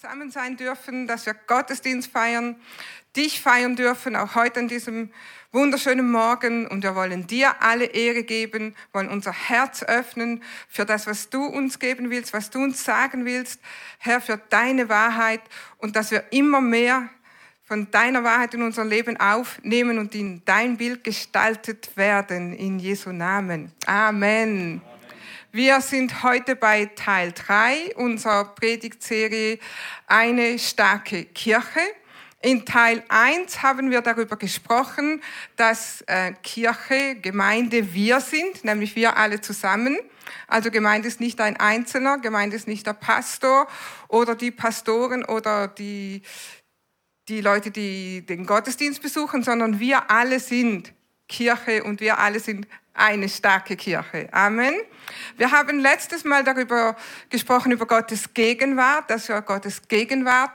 zusammen sein dürfen, dass wir Gottesdienst feiern, dich feiern dürfen, auch heute an diesem wunderschönen Morgen. Und wir wollen dir alle Ehre geben, wollen unser Herz öffnen für das, was du uns geben willst, was du uns sagen willst, Herr, für deine Wahrheit und dass wir immer mehr von deiner Wahrheit in unser Leben aufnehmen und in dein Bild gestaltet werden. In Jesu Namen. Amen. Wir sind heute bei Teil 3 unserer Predigtserie Eine starke Kirche. In Teil 1 haben wir darüber gesprochen, dass äh, Kirche, Gemeinde wir sind, nämlich wir alle zusammen. Also Gemeinde ist nicht ein Einzelner, Gemeinde ist nicht der Pastor oder die Pastoren oder die, die Leute, die den Gottesdienst besuchen, sondern wir alle sind Kirche und wir alle sind eine starke Kirche. Amen. Wir haben letztes Mal darüber gesprochen, über Gottes Gegenwart, dass wir Gottes Gegenwart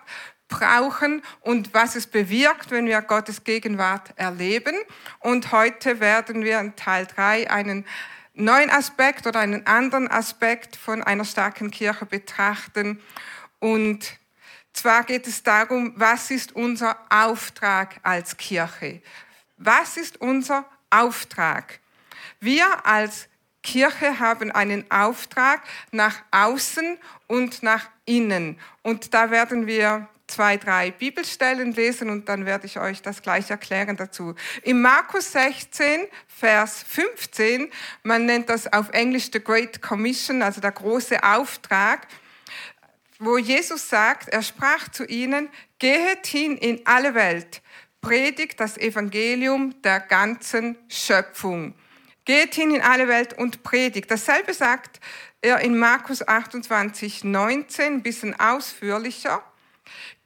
brauchen und was es bewirkt, wenn wir Gottes Gegenwart erleben. Und heute werden wir in Teil 3 einen neuen Aspekt oder einen anderen Aspekt von einer starken Kirche betrachten. Und zwar geht es darum, was ist unser Auftrag als Kirche? Was ist unser Auftrag? Wir als Kirche haben einen Auftrag nach außen und nach innen. Und da werden wir zwei, drei Bibelstellen lesen und dann werde ich euch das gleich erklären dazu. In Markus 16, Vers 15, man nennt das auf Englisch The Great Commission, also der große Auftrag, wo Jesus sagt, er sprach zu ihnen, gehet hin in alle Welt, predigt das Evangelium der ganzen Schöpfung. Geht hin in alle Welt und predigt. Dasselbe sagt er in Markus 28, 19, ein bisschen ausführlicher.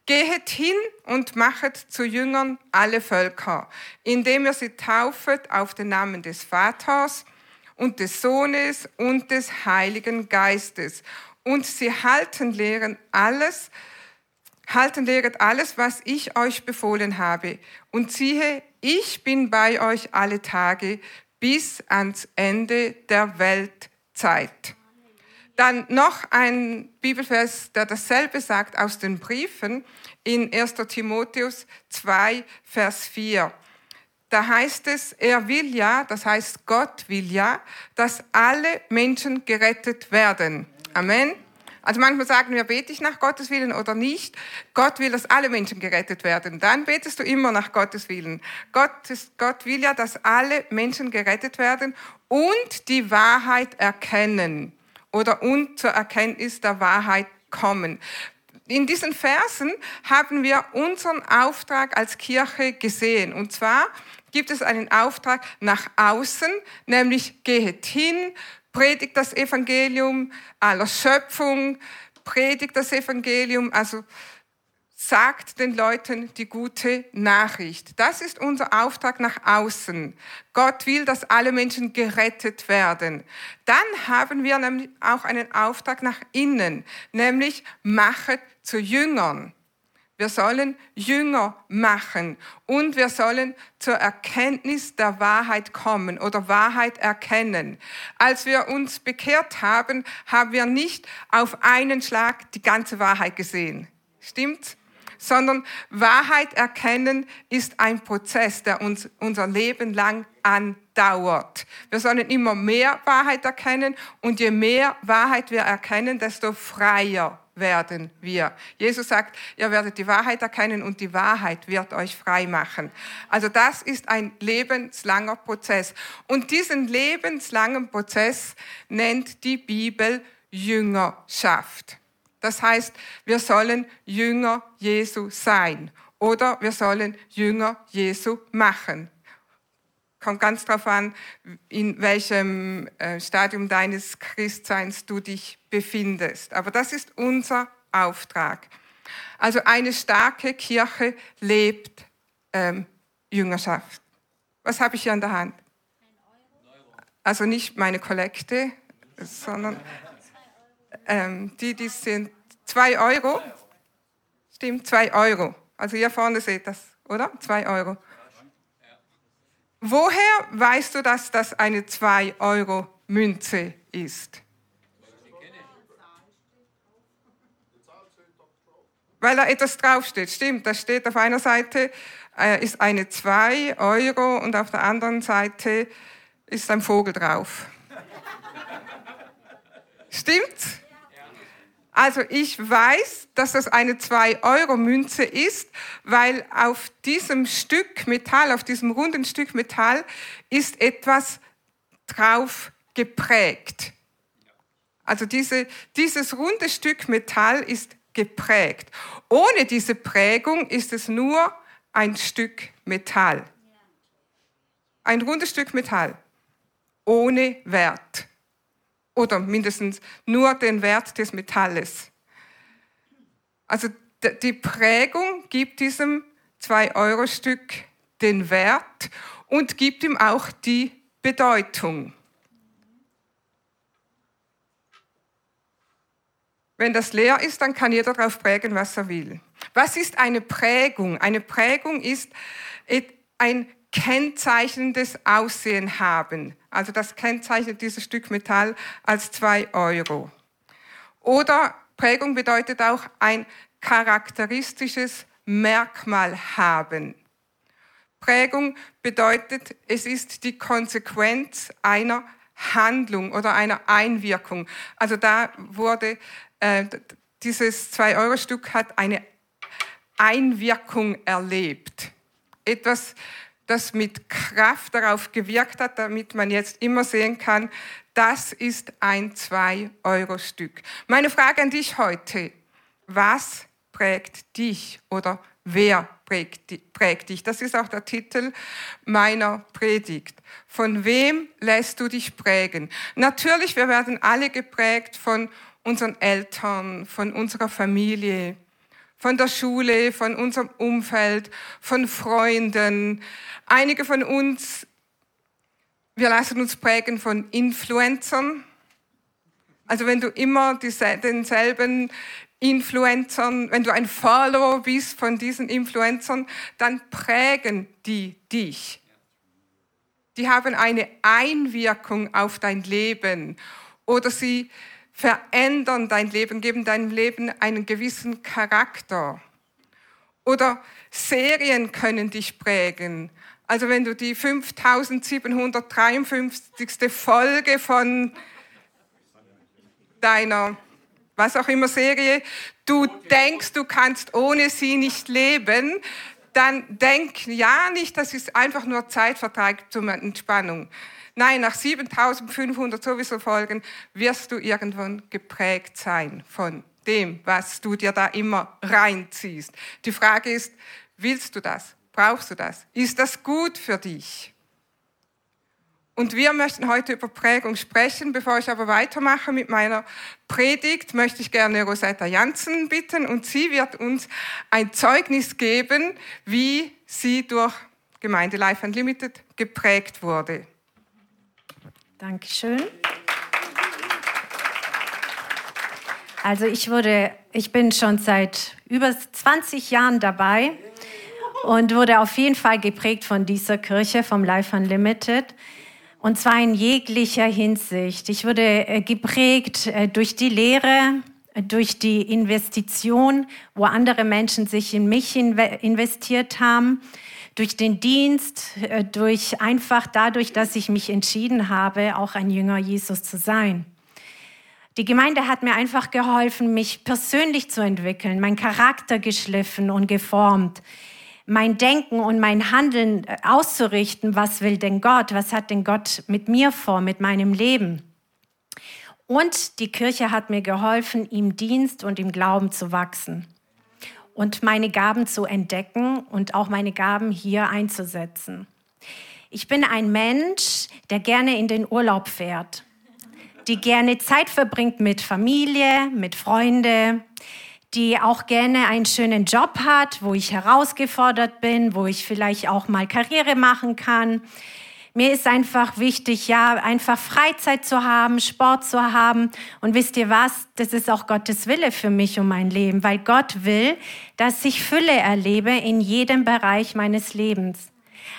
Gehet hin und machet zu Jüngern alle Völker, indem ihr sie taufet auf den Namen des Vaters und des Sohnes und des Heiligen Geistes. Und sie halten lehren alles, halten lehret alles, was ich euch befohlen habe. Und siehe, ich bin bei euch alle Tage bis ans Ende der Weltzeit. Dann noch ein Bibelvers, der dasselbe sagt aus den Briefen in 1. Timotheus 2, Vers 4. Da heißt es, er will ja, das heißt Gott will ja, dass alle Menschen gerettet werden. Amen. Also manchmal sagen wir, bete ich nach Gottes Willen oder nicht. Gott will, dass alle Menschen gerettet werden. Dann betest du immer nach Gottes Willen. Gott, ist, Gott will ja, dass alle Menschen gerettet werden und die Wahrheit erkennen oder und zur Erkenntnis der Wahrheit kommen. In diesen Versen haben wir unseren Auftrag als Kirche gesehen. Und zwar gibt es einen Auftrag nach außen, nämlich gehet hin, predigt das Evangelium aller Schöpfung, predigt das Evangelium, also sagt den Leuten die gute Nachricht. Das ist unser Auftrag nach außen. Gott will, dass alle Menschen gerettet werden. Dann haben wir nämlich auch einen Auftrag nach innen, nämlich machet zu Jüngern. Wir sollen Jünger machen und wir sollen zur Erkenntnis der Wahrheit kommen oder Wahrheit erkennen. Als wir uns bekehrt haben, haben wir nicht auf einen Schlag die ganze Wahrheit gesehen. Stimmt's? Sondern Wahrheit erkennen ist ein Prozess, der uns unser Leben lang andauert. Wir sollen immer mehr Wahrheit erkennen und je mehr Wahrheit wir erkennen, desto freier werden wir. Jesus sagt, ihr werdet die Wahrheit erkennen und die Wahrheit wird euch frei machen. Also das ist ein lebenslanger Prozess. Und diesen lebenslangen Prozess nennt die Bibel Jüngerschaft. Das heißt, wir sollen Jünger Jesu sein oder wir sollen Jünger Jesu machen kommt ganz darauf an, in welchem äh, Stadium deines Christseins du dich befindest. Aber das ist unser Auftrag. Also eine starke Kirche lebt ähm, Jüngerschaft. Was habe ich hier an der Hand? Also nicht meine Kollekte, sondern ähm, die, die sind zwei Euro. Stimmt, zwei Euro. Also hier vorne seht das, oder? Zwei Euro. Woher weißt du, dass das eine 2-Euro-Münze ist? weil da etwas draufsteht. Stimmt, da steht auf einer Seite äh, ist eine 2 Euro und auf der anderen Seite ist ein Vogel drauf. Stimmt? Also ich weiß, dass das eine 2-Euro-Münze ist, weil auf diesem Stück Metall, auf diesem runden Stück Metall ist etwas drauf geprägt. Also diese, dieses runde Stück Metall ist geprägt. Ohne diese Prägung ist es nur ein Stück Metall. Ein rundes Stück Metall. Ohne Wert oder mindestens nur den Wert des Metalles. Also die Prägung gibt diesem 2-Euro-Stück den Wert und gibt ihm auch die Bedeutung. Wenn das leer ist, dann kann jeder darauf prägen, was er will. Was ist eine Prägung? Eine Prägung ist ein kennzeichnendes Aussehen haben. Also das kennzeichnet dieses Stück Metall als zwei Euro. Oder Prägung bedeutet auch ein charakteristisches Merkmal haben. Prägung bedeutet, es ist die Konsequenz einer Handlung oder einer Einwirkung. Also da wurde, äh, dieses 2-Euro-Stück hat eine Einwirkung erlebt. Etwas, das mit Kraft darauf gewirkt hat, damit man jetzt immer sehen kann, das ist ein 2-Euro-Stück. Meine Frage an dich heute, was prägt dich oder wer prägt, prägt dich? Das ist auch der Titel meiner Predigt. Von wem lässt du dich prägen? Natürlich, wir werden alle geprägt von unseren Eltern, von unserer Familie, von der Schule, von unserem Umfeld, von Freunden. Einige von uns, wir lassen uns prägen von Influencern. Also wenn du immer denselben Influencern, wenn du ein Follower bist von diesen Influencern, dann prägen die dich. Die haben eine Einwirkung auf dein Leben oder sie verändern dein Leben, geben deinem Leben einen gewissen Charakter. Oder Serien können dich prägen. Also wenn du die 5753. Folge von deiner, was auch immer Serie, du denkst, du kannst ohne sie nicht leben, dann denk ja nicht, das ist einfach nur Zeitvertrag zur Entspannung. Nein, nach 7500 sowieso Folgen wirst du irgendwann geprägt sein von dem, was du dir da immer reinziehst. Die Frage ist, willst du das? Brauchst du das? Ist das gut für dich? Und wir möchten heute über Prägung sprechen. Bevor ich aber weitermache mit meiner Predigt, möchte ich gerne Rosetta Janssen bitten und sie wird uns ein Zeugnis geben, wie sie durch Gemeinde Life Unlimited geprägt wurde. Dankeschön. Also ich wurde, ich bin schon seit über 20 Jahren dabei und wurde auf jeden Fall geprägt von dieser Kirche, vom Life Unlimited. Und zwar in jeglicher Hinsicht. Ich wurde äh, geprägt äh, durch die Lehre, durch die Investition, wo andere Menschen sich in mich investiert haben durch den Dienst, äh, durch einfach dadurch, dass ich mich entschieden habe, auch ein Jünger Jesus zu sein. Die Gemeinde hat mir einfach geholfen, mich persönlich zu entwickeln, mein Charakter geschliffen und geformt, mein Denken und mein Handeln äh, auszurichten. Was will denn Gott? Was hat denn Gott mit mir vor, mit meinem Leben? Und die Kirche hat mir geholfen, ihm Dienst und im Glauben zu wachsen und meine Gaben zu entdecken und auch meine Gaben hier einzusetzen. Ich bin ein Mensch, der gerne in den Urlaub fährt, die gerne Zeit verbringt mit Familie, mit Freunde, die auch gerne einen schönen Job hat, wo ich herausgefordert bin, wo ich vielleicht auch mal Karriere machen kann, mir ist einfach wichtig, ja, einfach Freizeit zu haben, Sport zu haben. Und wisst ihr was? Das ist auch Gottes Wille für mich und mein Leben, weil Gott will, dass ich Fülle erlebe in jedem Bereich meines Lebens.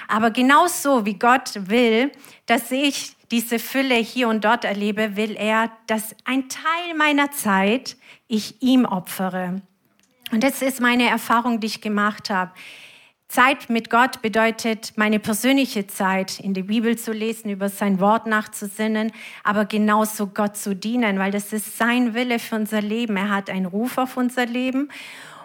Aber genauso wie Gott will, dass ich diese Fülle hier und dort erlebe, will er, dass ein Teil meiner Zeit ich ihm opfere. Und das ist meine Erfahrung, die ich gemacht habe. Zeit mit Gott bedeutet meine persönliche Zeit, in der Bibel zu lesen, über sein Wort nachzusinnen, aber genauso Gott zu dienen, weil das ist sein Wille für unser Leben. Er hat einen Ruf auf unser Leben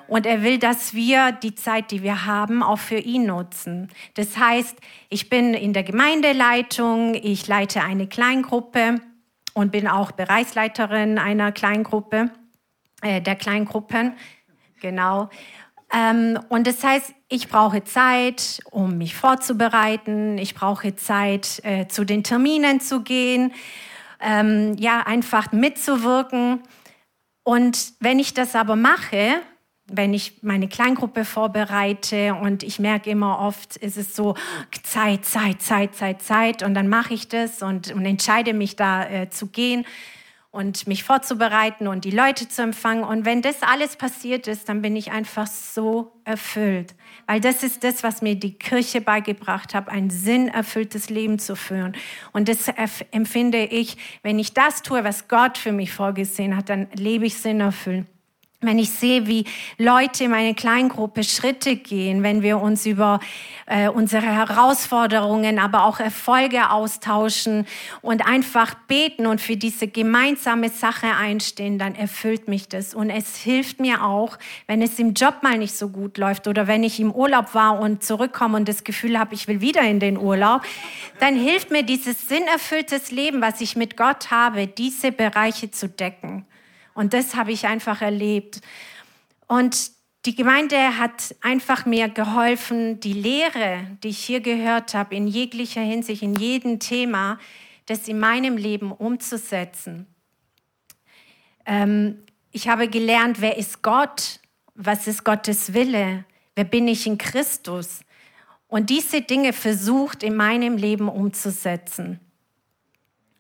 und er will, dass wir die Zeit, die wir haben, auch für ihn nutzen. Das heißt, ich bin in der Gemeindeleitung, ich leite eine Kleingruppe und bin auch Bereichsleiterin einer Kleingruppe, äh, der Kleingruppen. Genau. Ähm, und das heißt, ich brauche Zeit, um mich vorzubereiten. Ich brauche Zeit, äh, zu den Terminen zu gehen, ähm, ja, einfach mitzuwirken. Und wenn ich das aber mache, wenn ich meine Kleingruppe vorbereite und ich merke immer oft, ist es so Zeit, Zeit, Zeit, Zeit, Zeit und dann mache ich das und, und entscheide mich da äh, zu gehen und mich vorzubereiten und die Leute zu empfangen. Und wenn das alles passiert ist, dann bin ich einfach so erfüllt. Weil das ist das, was mir die Kirche beigebracht hat, ein sinnerfülltes Leben zu führen. Und das empfinde ich, wenn ich das tue, was Gott für mich vorgesehen hat, dann lebe ich sinnerfüllt wenn ich sehe, wie Leute in meiner Kleingruppe Schritte gehen, wenn wir uns über äh, unsere Herausforderungen, aber auch Erfolge austauschen und einfach beten und für diese gemeinsame Sache einstehen, dann erfüllt mich das. Und es hilft mir auch, wenn es im Job mal nicht so gut läuft oder wenn ich im Urlaub war und zurückkomme und das Gefühl habe, ich will wieder in den Urlaub, dann hilft mir dieses sinnerfülltes Leben, was ich mit Gott habe, diese Bereiche zu decken. Und das habe ich einfach erlebt. Und die Gemeinde hat einfach mir geholfen, die Lehre, die ich hier gehört habe, in jeglicher Hinsicht, in jedem Thema, das in meinem Leben umzusetzen. Ähm, ich habe gelernt, wer ist Gott? Was ist Gottes Wille? Wer bin ich in Christus? Und diese Dinge versucht in meinem Leben umzusetzen.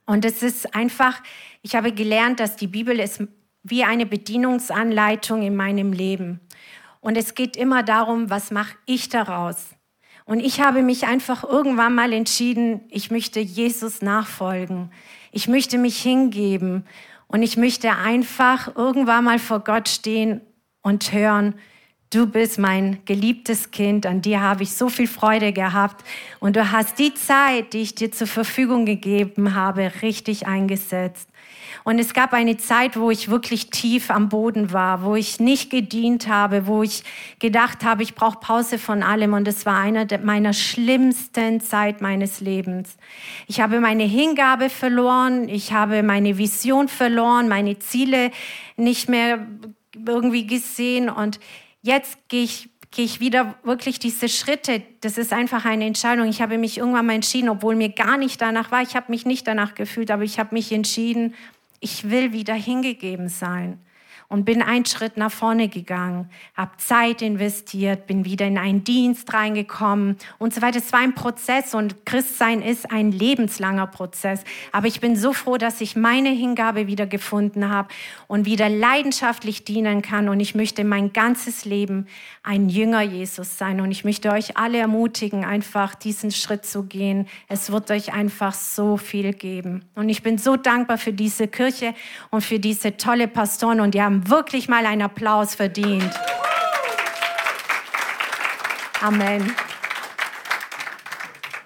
Und es ist einfach, ich habe gelernt, dass die Bibel ist wie eine Bedienungsanleitung in meinem Leben. Und es geht immer darum, was mache ich daraus? Und ich habe mich einfach irgendwann mal entschieden, ich möchte Jesus nachfolgen. Ich möchte mich hingeben. Und ich möchte einfach irgendwann mal vor Gott stehen und hören, du bist mein geliebtes Kind, an dir habe ich so viel Freude gehabt. Und du hast die Zeit, die ich dir zur Verfügung gegeben habe, richtig eingesetzt. Und es gab eine Zeit, wo ich wirklich tief am Boden war, wo ich nicht gedient habe, wo ich gedacht habe, ich brauche Pause von allem. Und es war eine meiner schlimmsten Zeit meines Lebens. Ich habe meine Hingabe verloren, ich habe meine Vision verloren, meine Ziele nicht mehr irgendwie gesehen. Und jetzt gehe ich gehe ich wieder wirklich diese Schritte. Das ist einfach eine Entscheidung. Ich habe mich irgendwann mal entschieden, obwohl mir gar nicht danach war. Ich habe mich nicht danach gefühlt, aber ich habe mich entschieden, ich will wieder hingegeben sein und bin einen Schritt nach vorne gegangen, habe Zeit investiert, bin wieder in einen Dienst reingekommen und so weiter. Es war ein Prozess und Christsein ist ein lebenslanger Prozess. Aber ich bin so froh, dass ich meine Hingabe wieder gefunden habe und wieder leidenschaftlich dienen kann. Und ich möchte mein ganzes Leben ein Jünger Jesus sein. Und ich möchte euch alle ermutigen, einfach diesen Schritt zu gehen. Es wird euch einfach so viel geben. Und ich bin so dankbar für diese Kirche und für diese tolle Pastoren. Und die haben wirklich mal einen Applaus verdient. Amen.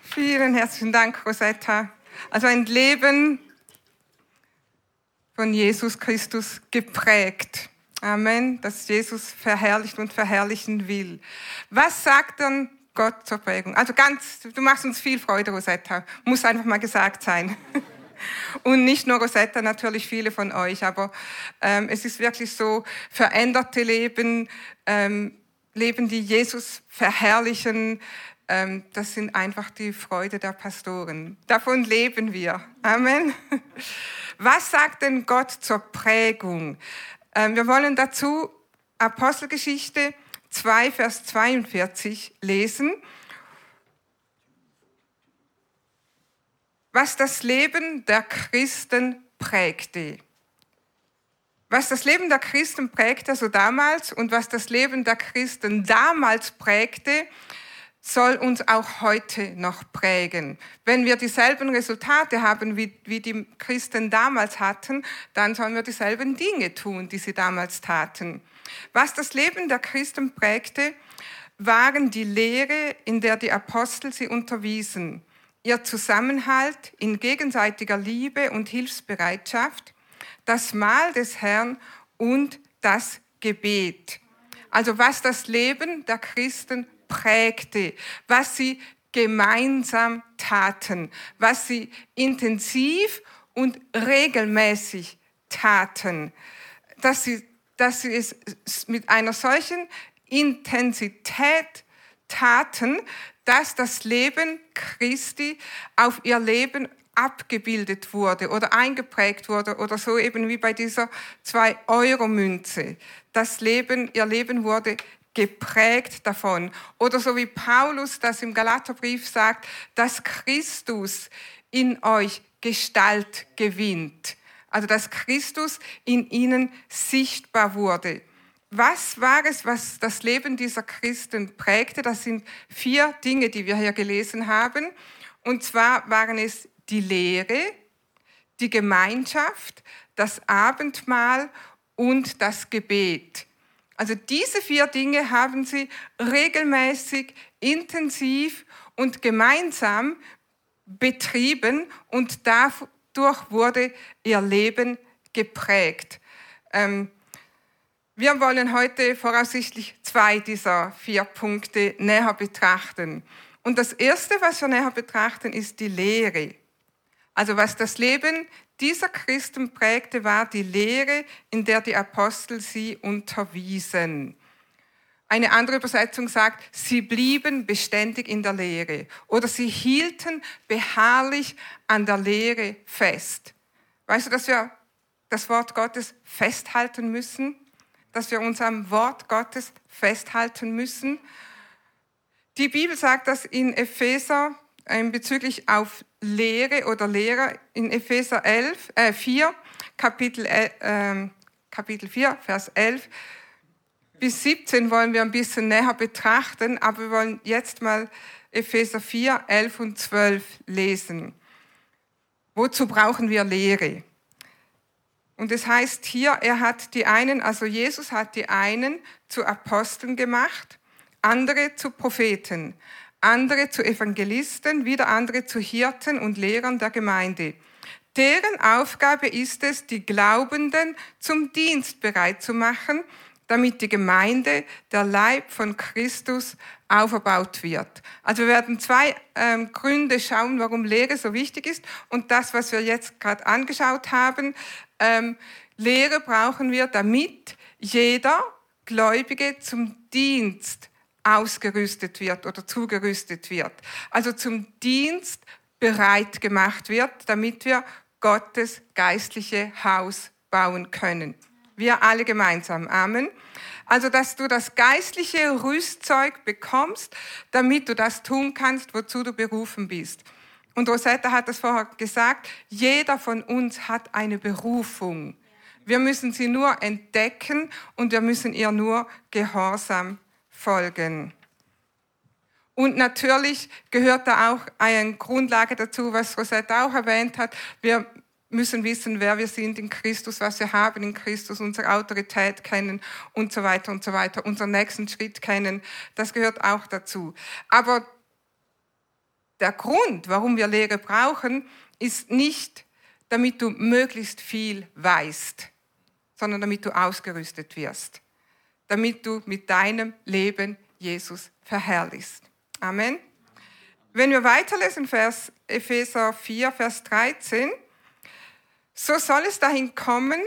Vielen herzlichen Dank, Rosetta. Also ein Leben von Jesus Christus geprägt. Amen, dass Jesus verherrlicht und verherrlichen will. Was sagt dann Gott zur Prägung? Also ganz, du machst uns viel Freude, Rosetta. Muss einfach mal gesagt sein. Und nicht nur Rosetta, natürlich viele von euch, aber ähm, es ist wirklich so, veränderte Leben, ähm, Leben, die Jesus verherrlichen, ähm, das sind einfach die Freude der Pastoren. Davon leben wir. Amen. Was sagt denn Gott zur Prägung? Ähm, wir wollen dazu Apostelgeschichte 2, Vers 42 lesen. Was das Leben der Christen prägte. Was das Leben der Christen prägte, also damals, und was das Leben der Christen damals prägte, soll uns auch heute noch prägen. Wenn wir dieselben Resultate haben, wie, wie die Christen damals hatten, dann sollen wir dieselben Dinge tun, die sie damals taten. Was das Leben der Christen prägte, waren die Lehre, in der die Apostel sie unterwiesen, ihr Zusammenhalt in gegenseitiger Liebe und Hilfsbereitschaft, das Mahl des Herrn und das Gebet. Also was das Leben der Christen prägte, was sie gemeinsam taten, was sie intensiv und regelmäßig taten, dass sie, dass sie es mit einer solchen Intensität taten, dass das Leben Christi auf ihr Leben abgebildet wurde oder eingeprägt wurde oder so eben wie bei dieser 2-Euro-Münze. Das Leben, ihr Leben wurde geprägt davon. Oder so wie Paulus das im Galaterbrief sagt, dass Christus in euch Gestalt gewinnt. Also dass Christus in ihnen sichtbar wurde. Was war es, was das Leben dieser Christen prägte? Das sind vier Dinge, die wir hier gelesen haben. Und zwar waren es die Lehre, die Gemeinschaft, das Abendmahl und das Gebet. Also diese vier Dinge haben sie regelmäßig, intensiv und gemeinsam betrieben und dadurch wurde ihr Leben geprägt. Ähm, wir wollen heute voraussichtlich zwei dieser vier Punkte näher betrachten. Und das Erste, was wir näher betrachten, ist die Lehre. Also was das Leben dieser Christen prägte, war die Lehre, in der die Apostel sie unterwiesen. Eine andere Übersetzung sagt, sie blieben beständig in der Lehre oder sie hielten beharrlich an der Lehre fest. Weißt du, dass wir das Wort Gottes festhalten müssen? Dass wir uns am Wort Gottes festhalten müssen? Die Bibel sagt das in Epheser ähm, bezüglich auf Lehre oder Lehrer in Epheser 11, äh 4, Kapitel, äh, Kapitel 4, Vers 11 bis 17 wollen wir ein bisschen näher betrachten, aber wir wollen jetzt mal Epheser 4, 11 und 12 lesen. Wozu brauchen wir Lehre? Und es heißt hier, er hat die einen, also Jesus hat die einen zu Aposteln gemacht, andere zu Propheten, andere zu Evangelisten, wieder andere zu Hirten und Lehrern der Gemeinde. Deren Aufgabe ist es, die Glaubenden zum Dienst bereit zu machen, damit die Gemeinde, der Leib von Christus, aufgebaut wird. Also wir werden zwei ähm, Gründe schauen, warum Lehre so wichtig ist. Und das, was wir jetzt gerade angeschaut haben, ähm, Lehre brauchen wir, damit jeder Gläubige zum Dienst ausgerüstet wird oder zugerüstet wird. Also zum Dienst bereit gemacht wird, damit wir Gottes geistliche Haus bauen können. Wir alle gemeinsam. Amen. Also, dass du das geistliche Rüstzeug bekommst, damit du das tun kannst, wozu du berufen bist. Und Rosetta hat es vorher gesagt, jeder von uns hat eine Berufung. Wir müssen sie nur entdecken und wir müssen ihr nur gehorsam folgen. Und natürlich gehört da auch eine Grundlage dazu, was Rosetta auch erwähnt hat. Wir müssen wissen, wer wir sind in Christus, was wir haben in Christus, unsere Autorität kennen und so weiter und so weiter, unseren nächsten Schritt kennen. Das gehört auch dazu. Aber der Grund, warum wir Lehre brauchen, ist nicht, damit du möglichst viel weißt, sondern damit du ausgerüstet wirst, damit du mit deinem Leben Jesus verherrlichst. Amen. Wenn wir weiterlesen, Vers Epheser 4, Vers 13, so soll es dahin kommen,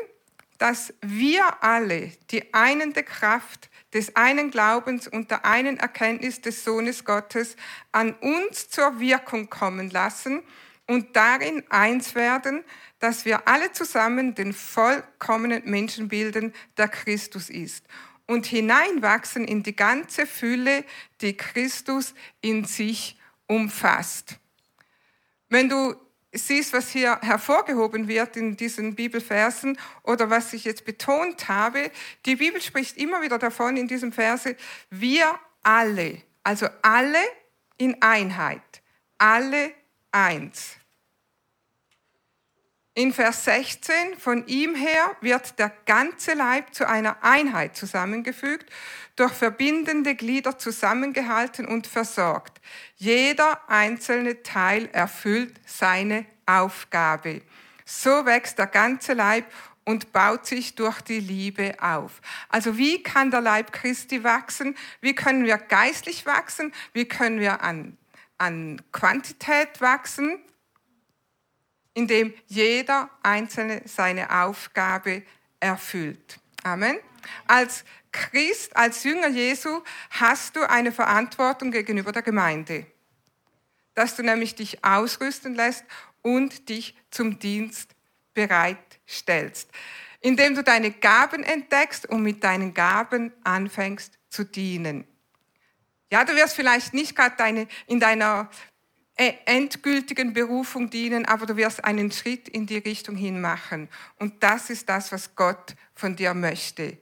dass wir alle die einende Kraft des einen Glaubens und der einen Erkenntnis des Sohnes Gottes an uns zur Wirkung kommen lassen und darin eins werden, dass wir alle zusammen den vollkommenen Menschen bilden, der Christus ist und hineinwachsen in die ganze Fülle, die Christus in sich umfasst. Wenn du siehst, was hier hervorgehoben wird in diesen Bibelversen oder was ich jetzt betont habe, die Bibel spricht immer wieder davon in diesem Verse, wir alle, also alle in Einheit, alle eins. In Vers 16, von ihm her wird der ganze Leib zu einer Einheit zusammengefügt, durch verbindende Glieder zusammengehalten und versorgt. Jeder einzelne Teil erfüllt seine Aufgabe. So wächst der ganze Leib und baut sich durch die Liebe auf. Also wie kann der Leib Christi wachsen? Wie können wir geistlich wachsen? Wie können wir an, an Quantität wachsen? Indem jeder Einzelne seine Aufgabe erfüllt. Amen. Als Christ, als Jünger Jesu hast du eine Verantwortung gegenüber der Gemeinde, dass du nämlich dich ausrüsten lässt und dich zum Dienst bereitstellst, indem du deine Gaben entdeckst und mit deinen Gaben anfängst zu dienen. Ja, du wirst vielleicht nicht gerade in deiner endgültigen Berufung dienen, aber du wirst einen Schritt in die Richtung hin machen. Und das ist das, was Gott von dir möchte.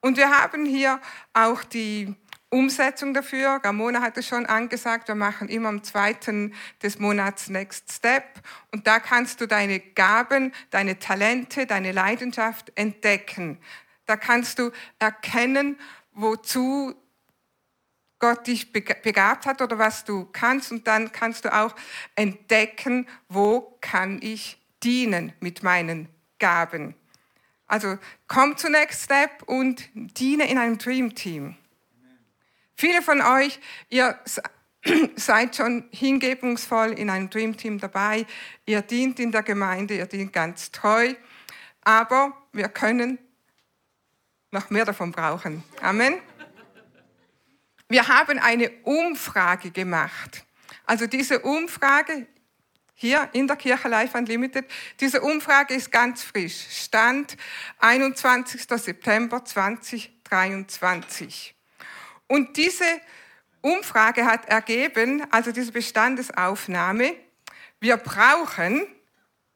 Und wir haben hier auch die Umsetzung dafür. Ramona hat es schon angesagt, wir machen immer am zweiten des Monats Next Step. Und da kannst du deine Gaben, deine Talente, deine Leidenschaft entdecken. Da kannst du erkennen, wozu Gott dich begabt hat oder was du kannst. Und dann kannst du auch entdecken, wo kann ich dienen mit meinen Gaben. Also komm zu Next Step und diene in einem Dream Team. Viele von euch, ihr seid schon hingebungsvoll in einem Dream Team dabei. Ihr dient in der Gemeinde, ihr dient ganz treu. Aber wir können noch mehr davon brauchen. Amen. Wir haben eine Umfrage gemacht. Also diese Umfrage hier in der Kirche Life Unlimited, diese Umfrage ist ganz frisch. Stand 21. September 2023. Und diese Umfrage hat ergeben, also diese Bestandesaufnahme, wir brauchen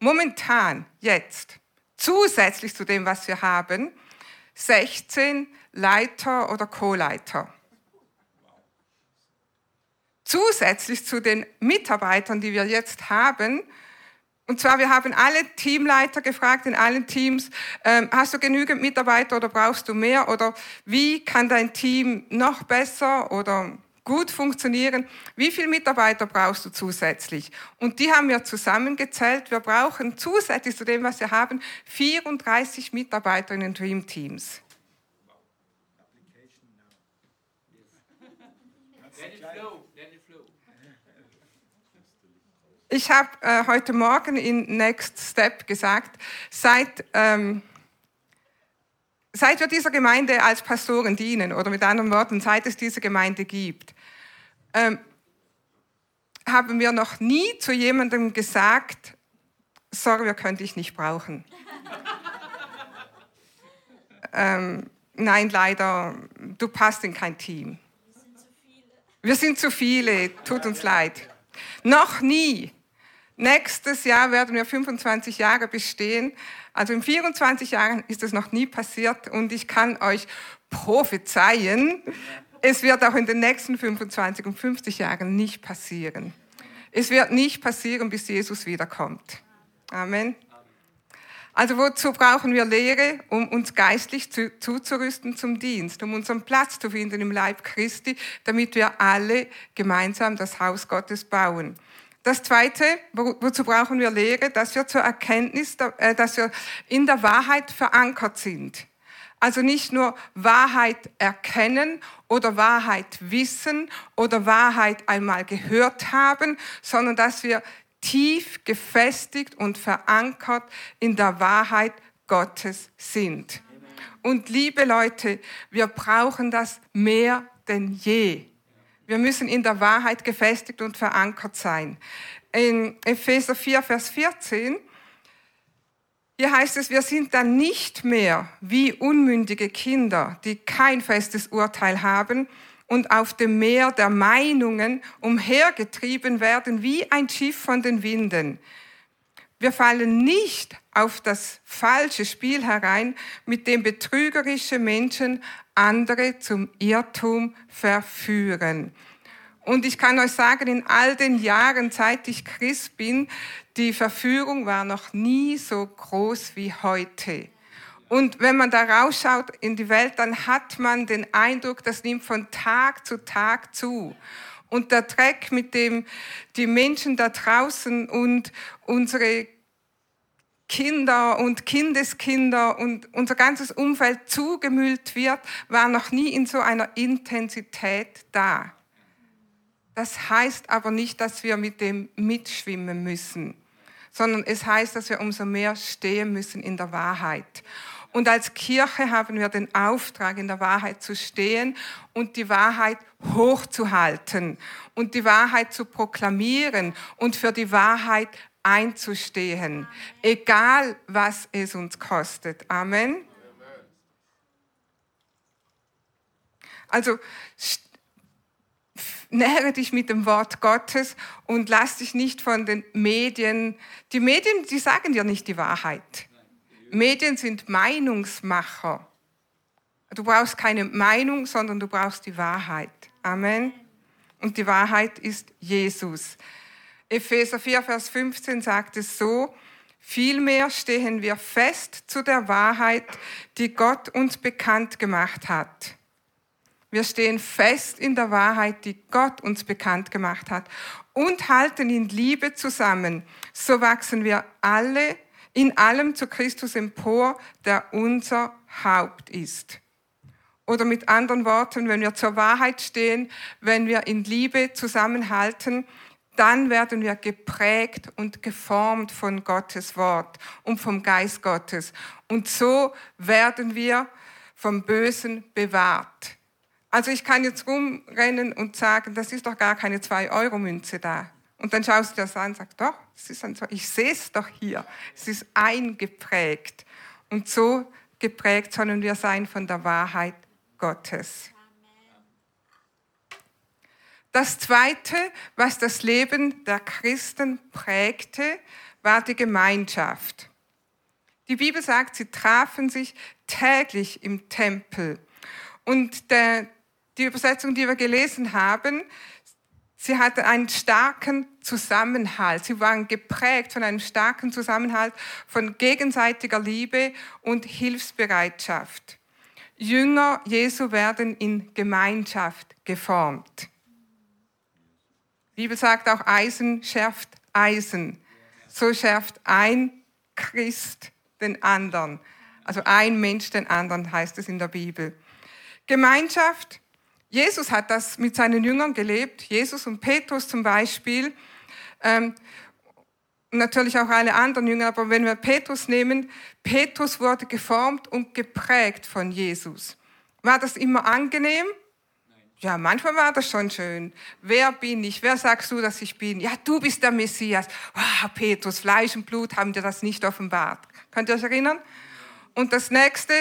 momentan jetzt zusätzlich zu dem, was wir haben, 16 Leiter oder Co-Leiter zusätzlich zu den Mitarbeitern, die wir jetzt haben, und zwar, wir haben alle Teamleiter gefragt in allen Teams, ähm, hast du genügend Mitarbeiter oder brauchst du mehr? Oder wie kann dein Team noch besser oder gut funktionieren? Wie viele Mitarbeiter brauchst du zusätzlich? Und die haben wir zusammengezählt. Wir brauchen zusätzlich zu dem, was wir haben, 34 Mitarbeiter in den Dream Teams. Ich habe äh, heute Morgen in Next Step gesagt, seit, ähm, seit wir dieser Gemeinde als Pastoren dienen, oder mit anderen Worten, seit es diese Gemeinde gibt, ähm, haben wir noch nie zu jemandem gesagt, sorry, wir können dich nicht brauchen. ähm, nein, leider, du passt in kein Team. Wir sind zu viele, tut uns leid. Noch nie. Nächstes Jahr werden wir 25 Jahre bestehen. Also in 24 Jahren ist es noch nie passiert und ich kann euch prophezeien, es wird auch in den nächsten 25 und 50 Jahren nicht passieren. Es wird nicht passieren, bis Jesus wiederkommt. Amen. Also wozu brauchen wir Lehre? Um uns geistlich zu, zuzurüsten zum Dienst, um unseren Platz zu finden im Leib Christi, damit wir alle gemeinsam das Haus Gottes bauen. Das Zweite, wozu brauchen wir Lehre, dass wir zur Erkenntnis, äh, dass wir in der Wahrheit verankert sind. Also nicht nur Wahrheit erkennen oder Wahrheit wissen oder Wahrheit einmal gehört haben, sondern dass wir tief gefestigt und verankert in der Wahrheit Gottes sind. Und liebe Leute, wir brauchen das mehr denn je. Wir müssen in der Wahrheit gefestigt und verankert sein. In Epheser 4, Vers 14, hier heißt es, wir sind dann nicht mehr wie unmündige Kinder, die kein festes Urteil haben und auf dem Meer der Meinungen umhergetrieben werden wie ein Schiff von den Winden. Wir fallen nicht auf das falsche Spiel herein, mit dem betrügerische Menschen andere zum Irrtum verführen. Und ich kann euch sagen, in all den Jahren, seit ich Christ bin, die Verführung war noch nie so groß wie heute. Und wenn man da rausschaut in die Welt, dann hat man den Eindruck, das nimmt von Tag zu Tag zu. Und der Dreck, mit dem die Menschen da draußen und unsere Kinder und Kindeskinder und unser ganzes Umfeld zugemüllt wird, war noch nie in so einer Intensität da. Das heißt aber nicht, dass wir mit dem mitschwimmen müssen, sondern es heißt, dass wir umso mehr stehen müssen in der Wahrheit. Und als Kirche haben wir den Auftrag, in der Wahrheit zu stehen und die Wahrheit hochzuhalten und die Wahrheit zu proklamieren und für die Wahrheit einzustehen, egal was es uns kostet. Amen. Also nähere dich mit dem Wort Gottes und lass dich nicht von den Medien, die Medien, die sagen dir nicht die Wahrheit. Medien sind Meinungsmacher. Du brauchst keine Meinung, sondern du brauchst die Wahrheit. Amen. Und die Wahrheit ist Jesus. Epheser 4, Vers 15 sagt es so, vielmehr stehen wir fest zu der Wahrheit, die Gott uns bekannt gemacht hat. Wir stehen fest in der Wahrheit, die Gott uns bekannt gemacht hat und halten in Liebe zusammen. So wachsen wir alle in allem zu Christus empor, der unser Haupt ist. Oder mit anderen Worten, wenn wir zur Wahrheit stehen, wenn wir in Liebe zusammenhalten, dann werden wir geprägt und geformt von Gottes Wort und vom Geist Gottes. Und so werden wir vom Bösen bewahrt. Also ich kann jetzt rumrennen und sagen, das ist doch gar keine 2-Euro-Münze da. Und dann schaust du das an und sagst, doch, es ist so, ich sehe es doch hier. Es ist eingeprägt. Und so geprägt sollen wir sein von der Wahrheit Gottes. Das Zweite, was das Leben der Christen prägte, war die Gemeinschaft. Die Bibel sagt, sie trafen sich täglich im Tempel. Und der, die Übersetzung, die wir gelesen haben, sie hatte einen starken Zusammenhalt. Sie waren geprägt von einem starken Zusammenhalt, von gegenseitiger Liebe und Hilfsbereitschaft. Jünger Jesu werden in Gemeinschaft geformt. Bibel sagt auch, Eisen schärft Eisen. So schärft ein Christ den anderen. Also ein Mensch den anderen heißt es in der Bibel. Gemeinschaft. Jesus hat das mit seinen Jüngern gelebt. Jesus und Petrus zum Beispiel. Ähm, natürlich auch alle anderen Jünger. Aber wenn wir Petrus nehmen, Petrus wurde geformt und geprägt von Jesus. War das immer angenehm? Ja, manchmal war das schon schön. Wer bin ich? Wer sagst du, dass ich bin? Ja, du bist der Messias. Wow, Petrus, Fleisch und Blut haben dir das nicht offenbart. Könnt ihr euch erinnern? Und das nächste,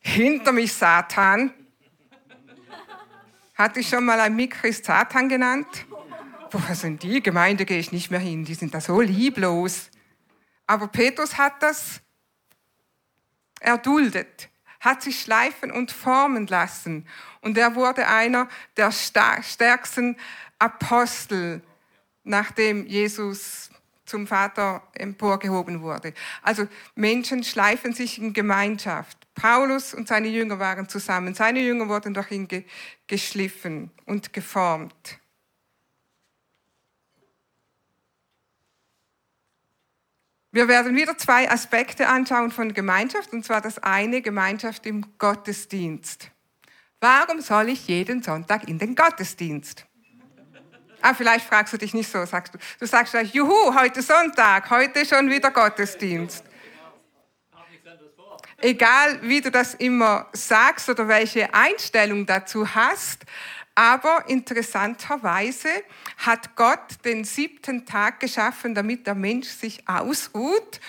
hinter mich Satan. Hatte ich schon mal ein Mikris Satan genannt? Woher sind die? Gemeinde gehe ich nicht mehr hin. Die sind da so lieblos. Aber Petrus hat das erduldet hat sich schleifen und formen lassen. Und er wurde einer der stärksten Apostel, nachdem Jesus zum Vater emporgehoben wurde. Also Menschen schleifen sich in Gemeinschaft. Paulus und seine Jünger waren zusammen. Seine Jünger wurden durch ihn geschliffen und geformt. Wir werden wieder zwei Aspekte anschauen von Gemeinschaft, und zwar das eine Gemeinschaft im Gottesdienst. Warum soll ich jeden Sonntag in den Gottesdienst? Ah, vielleicht fragst du dich nicht so, sagst du. Du sagst vielleicht, juhu, heute Sonntag, heute schon wieder Gottesdienst. Egal, wie du das immer sagst oder welche Einstellung dazu hast, aber interessanterweise hat Gott den siebten Tag geschaffen, damit der Mensch sich ausruht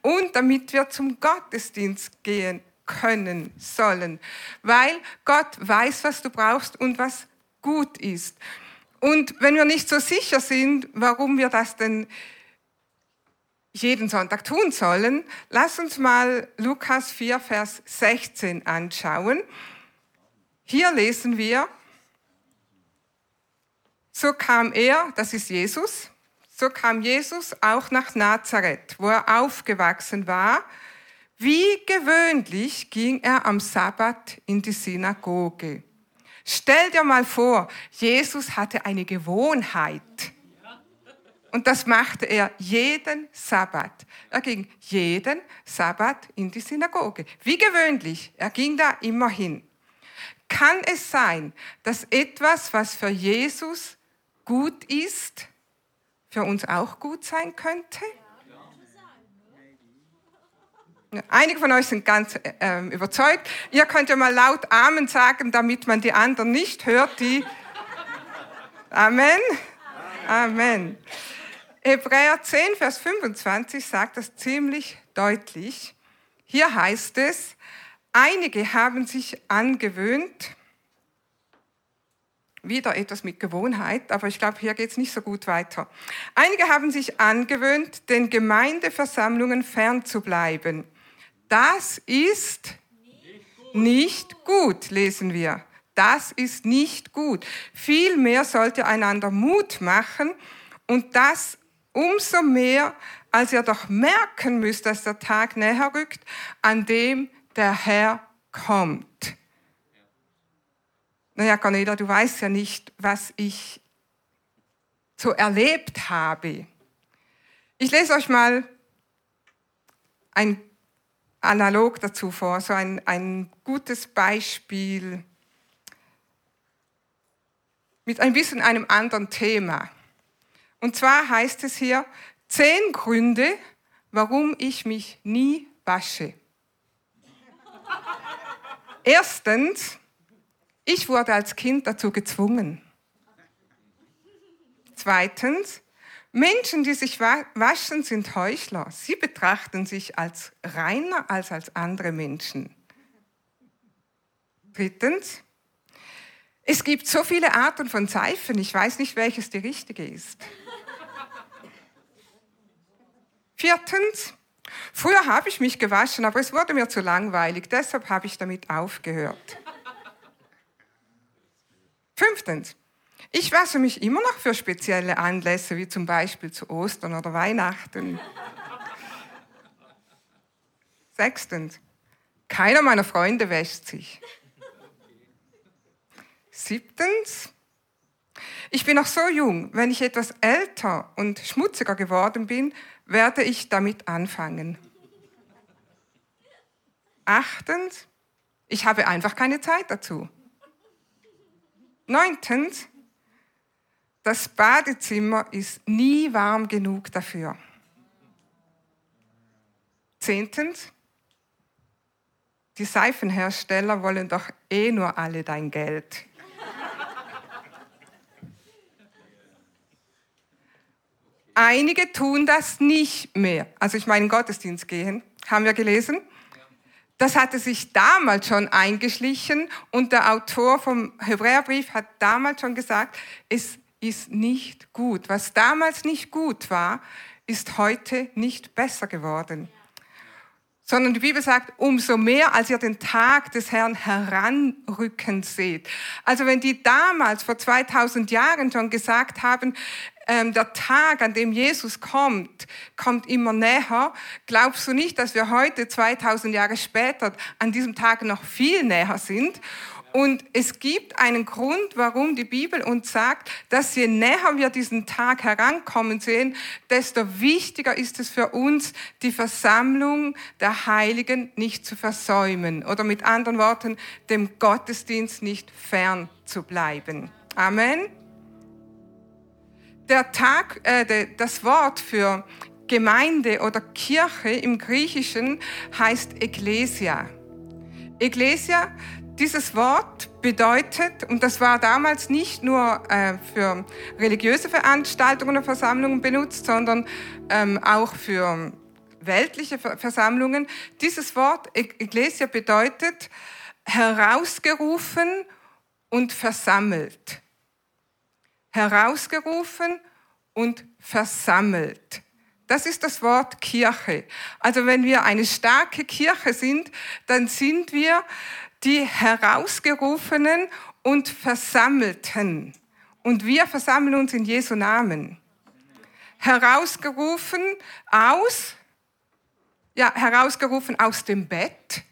und damit wir zum Gottesdienst gehen können sollen, weil Gott weiß, was du brauchst und was gut ist. Und wenn wir nicht so sicher sind, warum wir das denn jeden Sonntag tun sollen, lass uns mal Lukas 4, Vers 16 anschauen. Hier lesen wir, so kam er, das ist Jesus, so kam Jesus auch nach Nazareth, wo er aufgewachsen war. Wie gewöhnlich ging er am Sabbat in die Synagoge. Stell dir mal vor, Jesus hatte eine Gewohnheit. Und das machte er jeden Sabbat. Er ging jeden Sabbat in die Synagoge. Wie gewöhnlich, er ging da immer hin. Kann es sein, dass etwas, was für Jesus gut ist, für uns auch gut sein könnte? Einige von euch sind ganz äh, überzeugt. Ihr könnt ja mal laut Amen sagen, damit man die anderen nicht hört, die. Amen. Amen. Hebräer 10, Vers 25 sagt das ziemlich deutlich. Hier heißt es, einige haben sich angewöhnt, wieder etwas mit Gewohnheit, aber ich glaube, hier geht es nicht so gut weiter. Einige haben sich angewöhnt, den Gemeindeversammlungen fernzubleiben. Das ist nicht gut, lesen wir. Das ist nicht gut. Vielmehr sollte einander Mut machen und das umso mehr, als ihr doch merken müsst, dass der Tag näher rückt, an dem der Herr kommt. Naja, Cornelia, du weißt ja nicht, was ich so erlebt habe. Ich lese euch mal ein Analog dazu vor, so ein, ein gutes Beispiel mit ein bisschen einem anderen Thema. Und zwar heißt es hier, zehn Gründe, warum ich mich nie wasche. Erstens, ich wurde als Kind dazu gezwungen. Zweitens, Menschen, die sich waschen, sind Heuchler. Sie betrachten sich als reiner als als andere Menschen. Drittens, es gibt so viele Arten von Seifen, ich weiß nicht, welches die richtige ist. Viertens, früher habe ich mich gewaschen, aber es wurde mir zu langweilig, deshalb habe ich damit aufgehört. Fünftens, ich wasche mich immer noch für spezielle Anlässe, wie zum Beispiel zu Ostern oder Weihnachten. Sechstens, keiner meiner Freunde wäscht sich. Siebtens, ich bin noch so jung, wenn ich etwas älter und schmutziger geworden bin, werde ich damit anfangen. Achtens, ich habe einfach keine Zeit dazu. Neuntens, das Badezimmer ist nie warm genug dafür. Zehntens, die Seifenhersteller wollen doch eh nur alle dein Geld. Einige tun das nicht mehr. Also ich meine, in Gottesdienst gehen, haben wir gelesen. Das hatte sich damals schon eingeschlichen und der Autor vom Hebräerbrief hat damals schon gesagt, es ist nicht gut. Was damals nicht gut war, ist heute nicht besser geworden. Sondern die Bibel sagt, umso mehr, als ihr den Tag des Herrn heranrücken seht. Also wenn die damals vor 2000 Jahren schon gesagt haben, ähm, der Tag, an dem Jesus kommt, kommt immer näher. Glaubst du nicht, dass wir heute, 2000 Jahre später, an diesem Tag noch viel näher sind? Und es gibt einen Grund, warum die Bibel uns sagt, dass je näher wir diesen Tag herankommen sehen, desto wichtiger ist es für uns, die Versammlung der Heiligen nicht zu versäumen. Oder mit anderen Worten, dem Gottesdienst nicht fern zu bleiben. Amen der Tag, äh, das Wort für Gemeinde oder Kirche im Griechischen heißt Ecclesia. Ecclesia, dieses Wort bedeutet, und das war damals nicht nur äh, für religiöse Veranstaltungen oder Versammlungen benutzt, sondern ähm, auch für weltliche Versammlungen. Dieses Wort Ecclesia bedeutet herausgerufen und versammelt herausgerufen und versammelt. Das ist das Wort Kirche. Also wenn wir eine starke Kirche sind, dann sind wir die herausgerufenen und versammelten. Und wir versammeln uns in Jesu Namen. Herausgerufen aus, ja, herausgerufen aus dem Bett,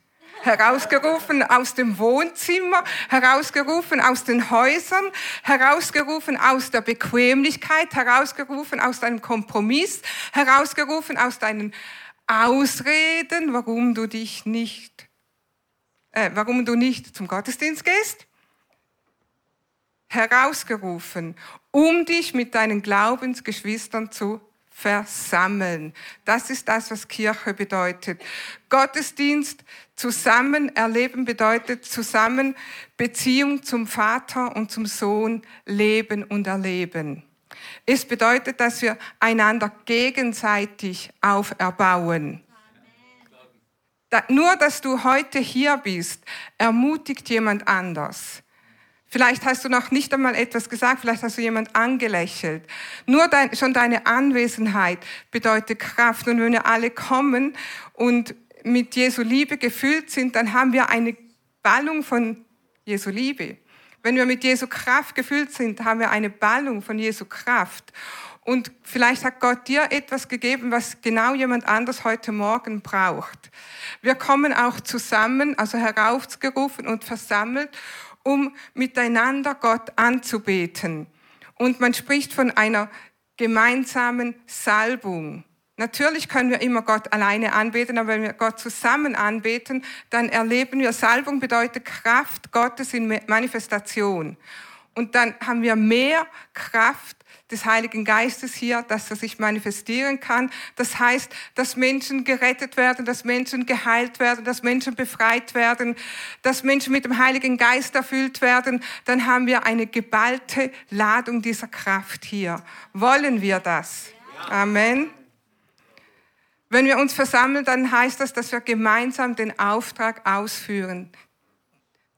herausgerufen aus dem Wohnzimmer, herausgerufen aus den Häusern, herausgerufen aus der Bequemlichkeit, herausgerufen aus deinem Kompromiss, herausgerufen aus deinen Ausreden, warum du dich nicht, äh, warum du nicht zum Gottesdienst gehst. Herausgerufen, um dich mit deinen Glaubensgeschwistern zu versammeln. Das ist das, was Kirche bedeutet. Gottesdienst zusammen erleben bedeutet zusammen Beziehung zum Vater und zum Sohn leben und erleben. Es bedeutet, dass wir einander gegenseitig auferbauen. Nur, dass du heute hier bist, ermutigt jemand anders. Vielleicht hast du noch nicht einmal etwas gesagt, vielleicht hast du jemand angelächelt. Nur dein, schon deine Anwesenheit bedeutet Kraft. Und wenn wir alle kommen und mit Jesu Liebe gefüllt sind, dann haben wir eine Ballung von Jesu Liebe. Wenn wir mit Jesu Kraft gefüllt sind, haben wir eine Ballung von Jesu Kraft. Und vielleicht hat Gott dir etwas gegeben, was genau jemand anders heute Morgen braucht. Wir kommen auch zusammen, also heraufgerufen und versammelt, um miteinander Gott anzubeten. Und man spricht von einer gemeinsamen Salbung. Natürlich können wir immer Gott alleine anbeten, aber wenn wir Gott zusammen anbeten, dann erleben wir, Salbung bedeutet Kraft Gottes in Manifestation. Und dann haben wir mehr Kraft des Heiligen Geistes hier, dass er sich manifestieren kann. Das heißt, dass Menschen gerettet werden, dass Menschen geheilt werden, dass Menschen befreit werden, dass Menschen mit dem Heiligen Geist erfüllt werden. Dann haben wir eine geballte Ladung dieser Kraft hier. Wollen wir das? Amen. Wenn wir uns versammeln, dann heißt das, dass wir gemeinsam den Auftrag ausführen,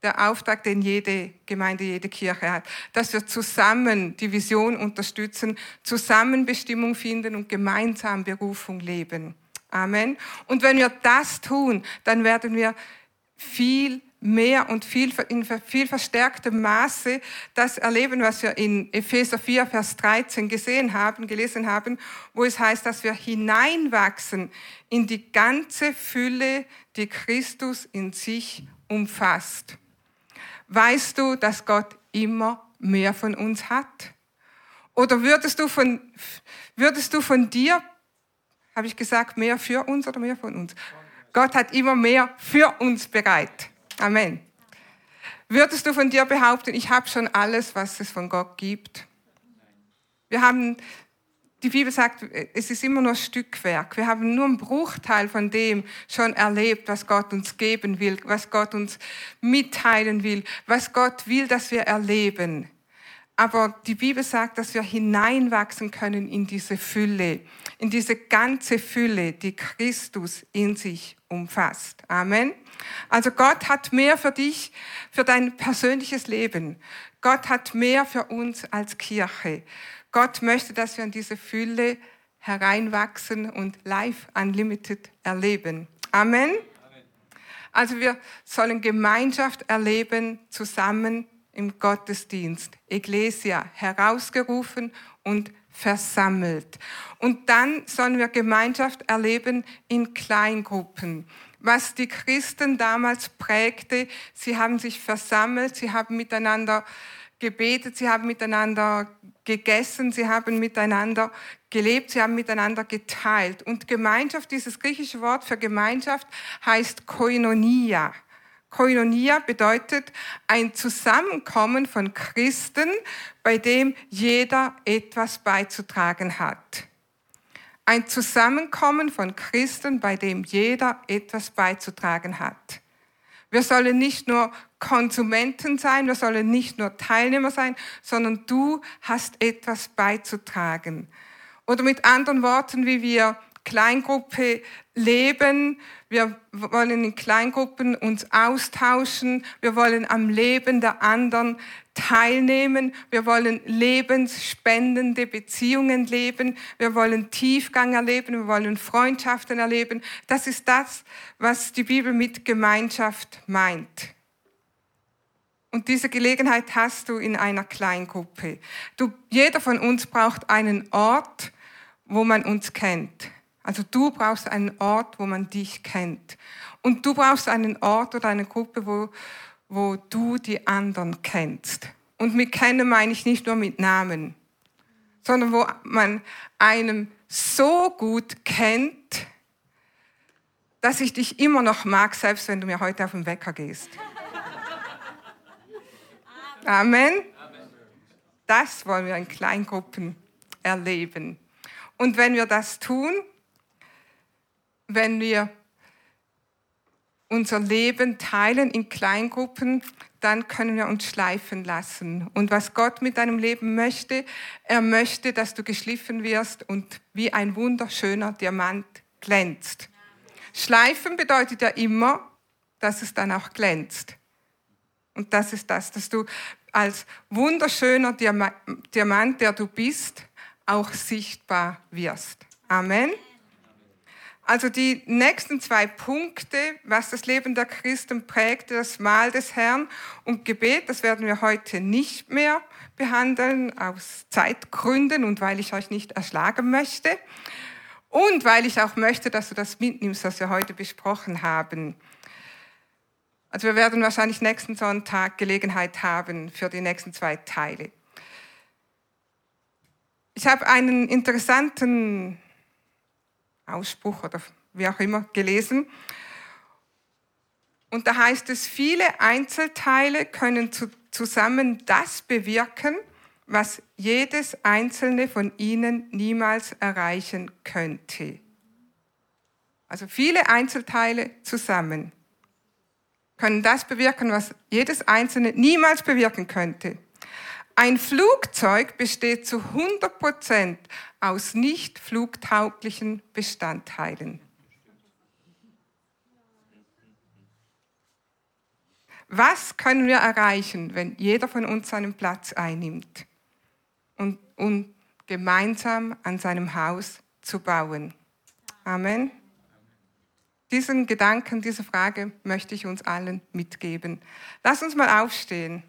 der Auftrag, den jede Gemeinde, jede Kirche hat, dass wir zusammen die Vision unterstützen, zusammen Bestimmung finden und gemeinsam Berufung leben. Amen. Und wenn wir das tun, dann werden wir viel mehr und viel, in viel verstärktem Maße das erleben, was wir in Epheser 4, Vers 13 gesehen haben, gelesen haben, wo es heißt, dass wir hineinwachsen in die ganze Fülle, die Christus in sich umfasst. Weißt du, dass Gott immer mehr von uns hat? Oder würdest du von, würdest du von dir, habe ich gesagt, mehr für uns oder mehr von uns? Gott hat immer mehr für uns bereit. Amen. Würdest du von dir behaupten, ich habe schon alles, was es von Gott gibt? Wir haben die Bibel sagt, es ist immer nur Stückwerk. Wir haben nur einen Bruchteil von dem schon erlebt, was Gott uns geben will, was Gott uns mitteilen will, was Gott will, dass wir erleben. Aber die Bibel sagt, dass wir hineinwachsen können in diese Fülle, in diese ganze Fülle, die Christus in sich umfasst. Amen. Also Gott hat mehr für dich, für dein persönliches Leben. Gott hat mehr für uns als Kirche. Gott möchte, dass wir in diese Fülle hereinwachsen und live unlimited erleben. Amen. Also wir sollen Gemeinschaft erleben zusammen im Gottesdienst. Ecclesia herausgerufen und versammelt. Und dann sollen wir Gemeinschaft erleben in Kleingruppen. Was die Christen damals prägte, sie haben sich versammelt, sie haben miteinander gebetet, sie haben miteinander gegessen, sie haben miteinander gelebt, sie haben miteinander geteilt. Und Gemeinschaft, dieses griechische Wort für Gemeinschaft heißt Koinonia. Koinonia bedeutet ein Zusammenkommen von Christen, bei dem jeder etwas beizutragen hat. Ein Zusammenkommen von Christen, bei dem jeder etwas beizutragen hat. Wir sollen nicht nur Konsumenten sein, wir sollen nicht nur Teilnehmer sein, sondern du hast etwas beizutragen. Oder mit anderen Worten, wie wir Kleingruppe leben, wir wollen in Kleingruppen uns austauschen, wir wollen am Leben der anderen teilnehmen, wir wollen lebensspendende Beziehungen leben, wir wollen Tiefgang erleben, wir wollen Freundschaften erleben. Das ist das, was die Bibel mit Gemeinschaft meint. Und diese Gelegenheit hast du in einer Kleingruppe. Du, jeder von uns braucht einen Ort, wo man uns kennt. Also du brauchst einen Ort, wo man dich kennt. Und du brauchst einen Ort oder eine Gruppe, wo, wo du die anderen kennst. Und mit kennen meine ich nicht nur mit Namen, sondern wo man einem so gut kennt, dass ich dich immer noch mag, selbst wenn du mir heute auf den Wecker gehst. Amen. Das wollen wir in Kleingruppen erleben. Und wenn wir das tun, wenn wir unser Leben teilen in Kleingruppen, dann können wir uns schleifen lassen. Und was Gott mit deinem Leben möchte, er möchte, dass du geschliffen wirst und wie ein wunderschöner Diamant glänzt. Schleifen bedeutet ja immer, dass es dann auch glänzt. Und das ist das, dass du als wunderschöner Diamant, der du bist, auch sichtbar wirst. Amen. Also die nächsten zwei Punkte, was das Leben der Christen prägte, das Mahl des Herrn und Gebet, das werden wir heute nicht mehr behandeln, aus Zeitgründen und weil ich euch nicht erschlagen möchte. Und weil ich auch möchte, dass du das mitnimmst, was wir heute besprochen haben. Also wir werden wahrscheinlich nächsten Sonntag Gelegenheit haben für die nächsten zwei Teile. Ich habe einen interessanten Ausspruch oder wie auch immer gelesen. Und da heißt es, viele Einzelteile können zusammen das bewirken, was jedes einzelne von ihnen niemals erreichen könnte. Also viele Einzelteile zusammen können das bewirken, was jedes einzelne niemals bewirken könnte. Ein Flugzeug besteht zu 100 Prozent aus nicht flugtauglichen Bestandteilen. Was können wir erreichen, wenn jeder von uns seinen Platz einnimmt und, und gemeinsam an seinem Haus zu bauen? Amen. Diesen Gedanken, diese Frage möchte ich uns allen mitgeben. Lass uns mal aufstehen.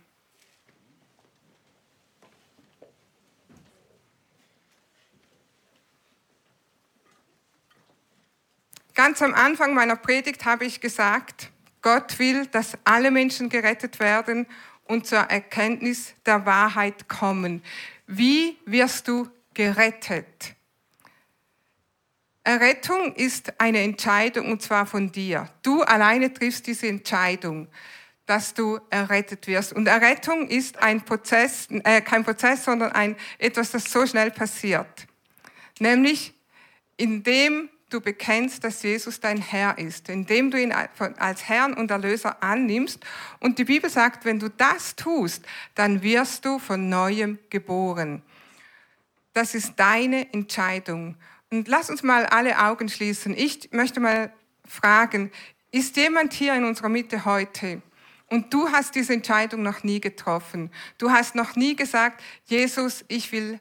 Ganz am Anfang meiner Predigt habe ich gesagt, Gott will, dass alle Menschen gerettet werden und zur Erkenntnis der Wahrheit kommen. Wie wirst du gerettet? Errettung ist eine Entscheidung und zwar von dir. Du alleine triffst diese Entscheidung, dass du errettet wirst. Und Errettung ist ein Prozess, äh, kein Prozess, sondern ein, etwas, das so schnell passiert. Nämlich indem du bekennst, dass Jesus dein Herr ist, indem du ihn als Herrn und Erlöser annimmst. Und die Bibel sagt, wenn du das tust, dann wirst du von neuem geboren. Das ist deine Entscheidung. Und lass uns mal alle Augen schließen. Ich möchte mal fragen, ist jemand hier in unserer Mitte heute und du hast diese Entscheidung noch nie getroffen? Du hast noch nie gesagt, Jesus, ich will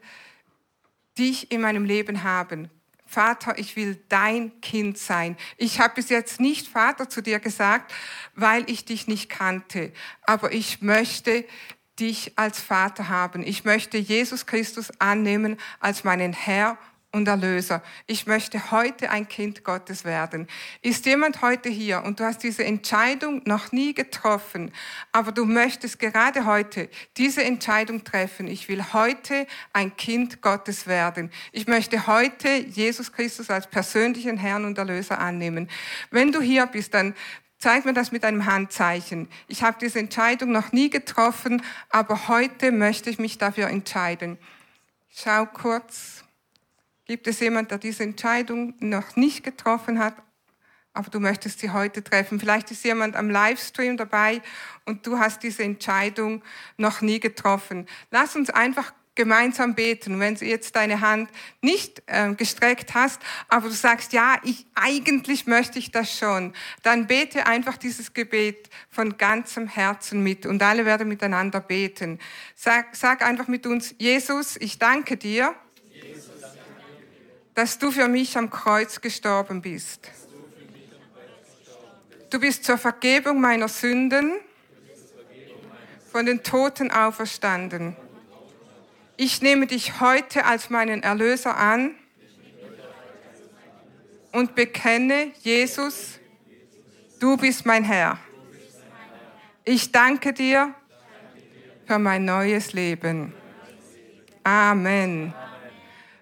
dich in meinem Leben haben. Vater, ich will dein Kind sein. Ich habe bis jetzt nicht Vater zu dir gesagt, weil ich dich nicht kannte, aber ich möchte dich als Vater haben. Ich möchte Jesus Christus annehmen als meinen Herr und Erlöser. Ich möchte heute ein Kind Gottes werden. Ist jemand heute hier und du hast diese Entscheidung noch nie getroffen, aber du möchtest gerade heute diese Entscheidung treffen. Ich will heute ein Kind Gottes werden. Ich möchte heute Jesus Christus als persönlichen Herrn und Erlöser annehmen. Wenn du hier bist, dann Zeig mir das mit einem Handzeichen. Ich habe diese Entscheidung noch nie getroffen, aber heute möchte ich mich dafür entscheiden. Schau kurz. Gibt es jemand, der diese Entscheidung noch nicht getroffen hat, aber du möchtest sie heute treffen? Vielleicht ist jemand am Livestream dabei und du hast diese Entscheidung noch nie getroffen. Lass uns einfach gemeinsam beten. Wenn du jetzt deine Hand nicht äh, gestreckt hast, aber du sagst, ja, ich, eigentlich möchte ich das schon, dann bete einfach dieses Gebet von ganzem Herzen mit und alle werden miteinander beten. Sag, sag einfach mit uns, Jesus, ich danke dir dass du für mich am Kreuz gestorben bist. Du bist zur Vergebung meiner Sünden von den Toten auferstanden. Ich nehme dich heute als meinen Erlöser an und bekenne, Jesus, du bist mein Herr. Ich danke dir für mein neues Leben. Amen.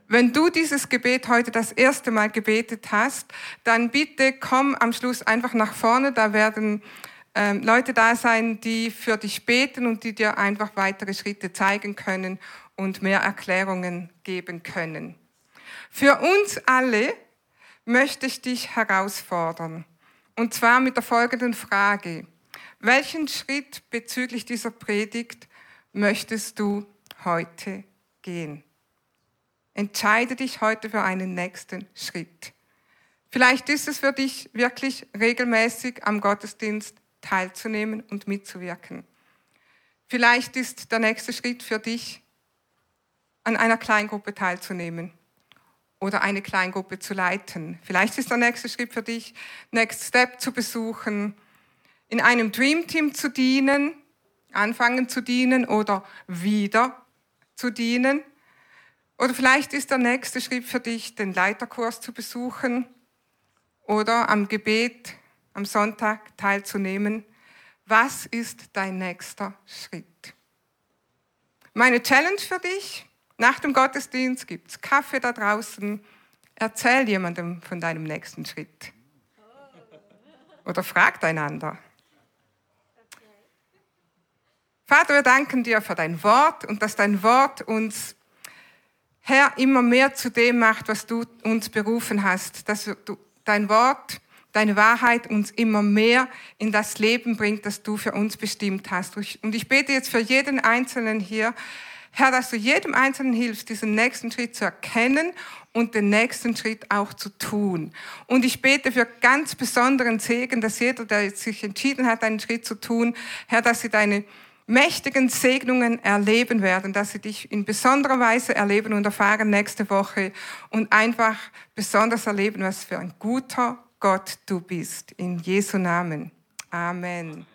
Wenn du dieses Gebet heute das erste Mal gebetet hast, dann bitte komm am Schluss einfach nach vorne. Da werden ähm, Leute da sein, die für dich beten und die dir einfach weitere Schritte zeigen können und mehr Erklärungen geben können. Für uns alle möchte ich dich herausfordern. Und zwar mit der folgenden Frage. Welchen Schritt bezüglich dieser Predigt möchtest du heute gehen? Entscheide dich heute für einen nächsten Schritt. Vielleicht ist es für dich wirklich regelmäßig am Gottesdienst teilzunehmen und mitzuwirken. Vielleicht ist der nächste Schritt für dich, an einer Kleingruppe teilzunehmen oder eine Kleingruppe zu leiten. Vielleicht ist der nächste Schritt für dich, Next Step zu besuchen, in einem Dream Team zu dienen, anfangen zu dienen oder wieder zu dienen. Oder vielleicht ist der nächste Schritt für dich, den Leiterkurs zu besuchen oder am Gebet am Sonntag teilzunehmen. Was ist dein nächster Schritt? Meine Challenge für dich, nach dem Gottesdienst gibt es Kaffee da draußen. Erzähl jemandem von deinem nächsten Schritt. Oder fragt einander. Vater, wir danken dir für dein Wort und dass dein Wort uns, Herr, immer mehr zu dem macht, was du uns berufen hast. Dass du, dein Wort, deine Wahrheit uns immer mehr in das Leben bringt, das du für uns bestimmt hast. Und ich bete jetzt für jeden Einzelnen hier, Herr, dass du jedem Einzelnen hilfst, diesen nächsten Schritt zu erkennen und den nächsten Schritt auch zu tun. Und ich bete für ganz besonderen Segen, dass jeder, der sich entschieden hat, einen Schritt zu tun, Herr, dass sie deine mächtigen Segnungen erleben werden, dass sie dich in besonderer Weise erleben und erfahren nächste Woche und einfach besonders erleben, was für ein guter Gott du bist. In Jesu Namen. Amen.